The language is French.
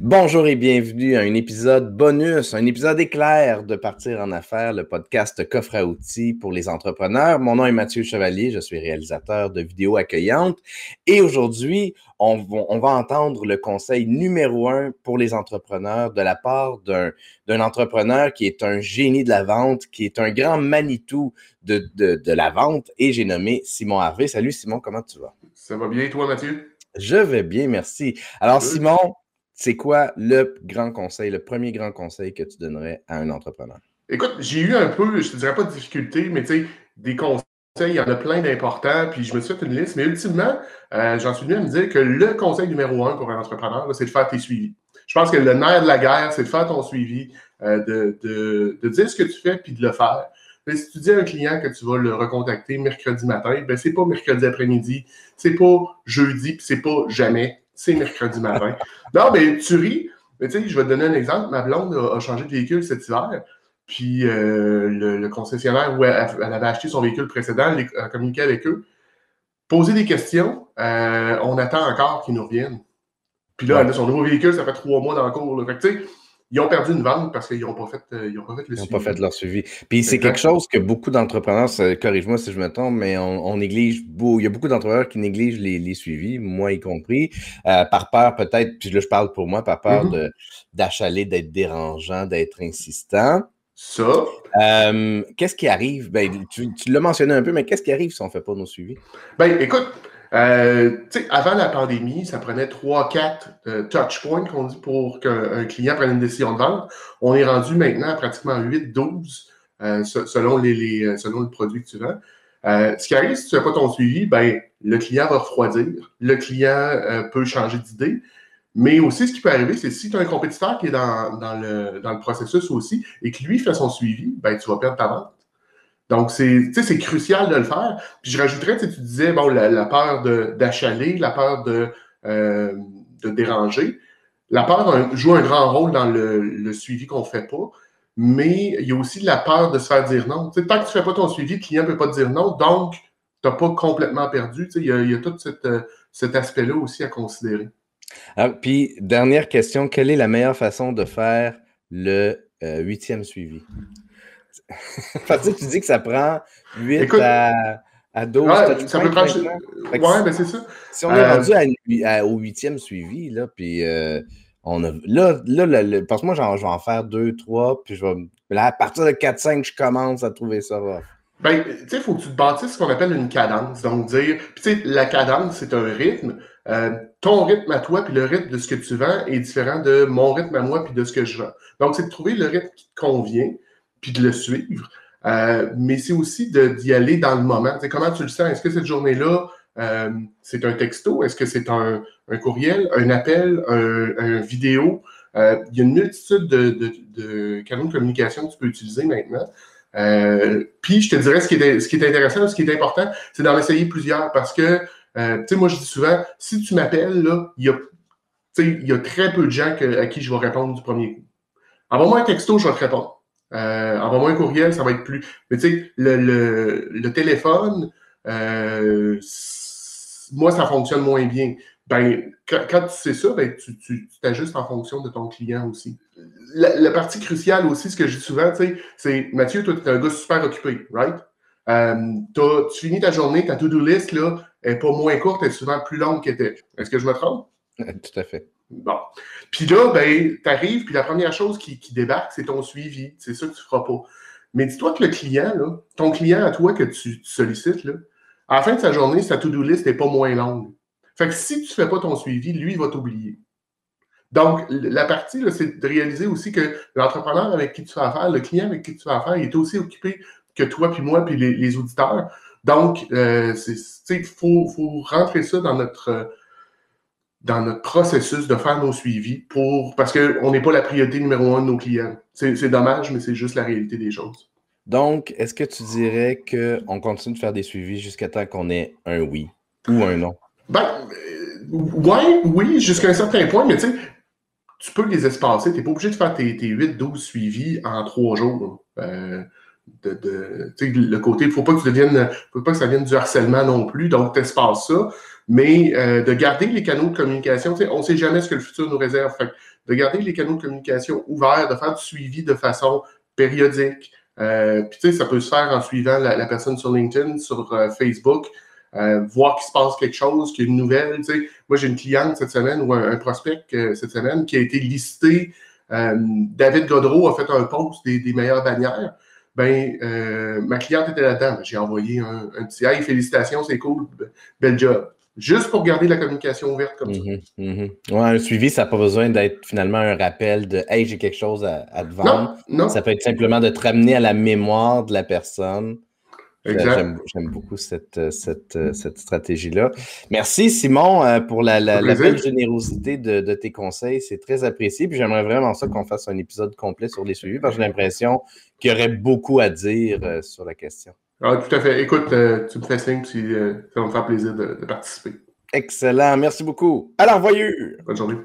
Bonjour et bienvenue à un épisode bonus, un épisode éclair de Partir en affaires, le podcast coffre à outils pour les entrepreneurs. Mon nom est Mathieu Chevalier, je suis réalisateur de vidéos accueillantes et aujourd'hui, on va, entendre le conseil numéro un pour les entrepreneurs de la part d'un entrepreneur qui est un génie de la vente, qui est un grand Manitou de, de la vente et j'ai nommé Simon Harvey. Salut Simon, comment tu vas? Ça va bien et toi Mathieu? Je vais bien, merci. Alors, Simon, c'est quoi le grand conseil, le premier grand conseil que tu donnerais à un entrepreneur? Écoute, j'ai eu un peu, je te dirais pas de difficulté, mais tu sais, des conseils, il y en a plein d'importants, puis je me suis fait une liste, mais ultimement, euh, j'en suis venu à me dire que le conseil numéro un pour un entrepreneur, c'est de faire tes suivis. Je pense que le nerf de la guerre, c'est de faire ton suivi, euh, de, de, dire ce que tu fais, puis de le faire. si tu dis à un client que tu vas le recontacter mercredi matin, ben c'est pas mercredi après-midi, c'est pas jeudi, puis c'est pas jamais c'est mercredi matin. non, mais tu ris. Mais tu sais, je vais te donner un exemple. Ma blonde a, changé de véhicule cet hiver. Puis euh, le, concessionnaire où elle, avait acheté son véhicule précédent a communiqué avec eux. Poser des questions, euh, on attend encore qu'ils nous reviennent. Puis là, elle a son nouveau véhicule, ça fait trois mois dans le cours. Fait que, tu sais, ils ont perdu une vente parce qu'ils n'ont pas, fait, euh, ils ont pas fait le ils suivi. Ils n'ont pas fait leur suivi. Puis c'est quelque chose que beaucoup d'entrepreneurs, corrige-moi si je me trompe, mais on, néglige, il y a beaucoup d'entrepreneurs qui négligent les, suivis, moi y compris, euh, par peur peut-être, puis là je parle pour moi, par peur mm-hmm. d'achaler, d'être dérangeant, d'être insistant. Ça. Euh, qu'est-ce qui arrive? Ben, tu, tu l'as mentionné un peu, mais qu'est-ce qui arrive si on ne fait pas nos suivis? Ben, écoute, euh, avant la pandémie, ça prenait 3-4 euh, touch points qu'on dit pour qu'un client prenne une décision de vente. On est rendu maintenant à pratiquement 8-12 euh, selon, le produit que tu vends. ce qui arrive si tu ne fais pas ton suivi, ben, le client va refroidir, le client peut changer d'idée. Mais aussi, ce qui peut arriver, c'est si tu as un compétiteur qui est dans, le, processus aussi et que lui fait son suivi, ben, tu vas perdre ta vente. Donc, c'est crucial de le faire. Puis je rajouterais, tu disais, bon, la, peur d'achaler, la peur de, euh, de déranger. La peur joue un grand rôle dans le, suivi qu'on ne fait pas, mais il y a aussi la peur de se faire dire non. tant que tu ne fais pas ton suivi, le client ne peut pas te dire non, donc tu n'as pas complètement perdu. Il y, a, y a tout euh, cet aspect-là aussi à considérer. Alors, puis, dernière question, quelle est la meilleure façon de faire le euh, huitième suivi? Parce que tu dis que ça prend 8 à, à 12 ouais, ça peut prendre... Ouais, ben c'est ça. Si on est euh, rendu à, au huitième suivi, là, puis euh, on a, là, là, parce que moi, je vais en faire 2, 3, puis je vais, là, à partir de 4, 5, je commence à trouver ça Ben, tu sais, il faut que tu te bâtisses ce qu'on appelle une cadence. Donc, dire, tu sais, la cadence, c'est un rythme. Euh, ton rythme à toi, puis le rythme de ce que tu vends est différent de mon rythme à moi, puis de ce que je vends. Donc, c'est de trouver le rythme qui te convient puis de le suivre. Euh, mais c'est aussi d'y aller dans le moment. comment tu le sens? Est-ce que cette journée-là, euh, c'est un texto? Est-ce que c'est un, courriel, un appel, un, vidéo? Euh, il y a une multitude de, canaux de communication que tu peux utiliser maintenant. puis je te dirais, ce qui est, ce qui est intéressant, ce qui est important, c'est d'en essayer plusieurs parce que, tu sais, moi je dis souvent, si tu m'appelles, il y a, il y a très peu de gens à qui je vais répondre du premier coup. Envoie-moi un texto, je vais te répondre. Euh, envoie-moi un courriel, ça va être plus. Mais tu sais, le, le, téléphone, euh, moi, ça fonctionne moins bien. Ben, quand, tu sais ça, ben, tu t'ajustes en fonction de ton client aussi. La, partie cruciale aussi, ce que je dis souvent, tu sais, c'est Mathieu, toi, tu es un gars super occupé, right? Euh, tu finis ta journée, ta to-do list, là, est pas moins courte, elle est souvent plus longue qu'elle était. Est-ce que je me trompe? Tout à fait. Bon. Puis là, ben, tu arrives, puis la première chose qui, débarque, c'est ton suivi. C'est ça que tu ne feras pas. Mais dis-toi que le client, ton client à toi que tu, sollicites, à la fin de sa journée, sa to-do list n'est pas moins longue. Fait que si tu ne fais pas ton suivi, lui, il va t'oublier. Donc, la partie, c'est de réaliser aussi que l'entrepreneur avec qui tu fais affaire, le client avec qui tu fais affaire, il est aussi occupé que toi, puis moi, puis les, auditeurs. Donc, euh, il faut, faut, rentrer ça dans notre dans notre processus de faire nos suivis pour parce qu'on n'est pas la priorité numéro un de nos clients. C'est dommage, mais c'est juste la réalité des choses. Donc, est-ce que tu dirais qu'on continue de faire des suivis jusqu'à temps qu'on ait un oui ou un non? Ben, euh, ouais, oui, jusqu'à un certain point, mais tu sais, tu peux les espacer. Tu n'es pas obligé de faire tes, 8-12 suivis en trois jours. Euh, de, de le côté, il ne faut pas que tu deviennes, faut pas que ça vienne du harcèlement non plus, donc tu espaces ça mais euh, de garder les canaux de communication. On ne sait jamais ce que le futur nous réserve. de garder les canaux de communication ouverts, de faire du suivi de façon périodique. Euh, puis tu sais, ça peut se faire en suivant la, personne sur LinkedIn, sur euh, Facebook, voir qu'il se passe quelque chose, qu'il y a une nouvelle. Moi, j'ai une cliente cette semaine ou un, prospect cette semaine qui a été listé. David Godreau a fait un post des, meilleures bannières. Ben, ma cliente était là-dedans. J'ai envoyé un, un, petit Hey, félicitations, c'est cool, bel job juste pour garder la communication ouverte comme ça. Mhm, mhm. un suivi, ça n'a pas besoin d'être finalement un rappel de Hey, j'ai quelque chose à, te vendre. Non, Ça peut être simplement de te ramener à la mémoire de la personne. J'aime beaucoup cette, cette, cette stratégie-là. Merci, Simon, euh, pour la, la, belle générosité de, de tes conseils. C'est très apprécié. Puis j'aimerais vraiment ça qu'on fasse un épisode complet sur les suivis parce que j'ai l'impression qu'il y aurait beaucoup à dire euh, sur la question. Ah, tout à fait. Écoute, euh, tu me fais signe, puis ça va me faire plaisir de, de participer. Excellent. Merci beaucoup. À l'envoyeur. Bonne journée.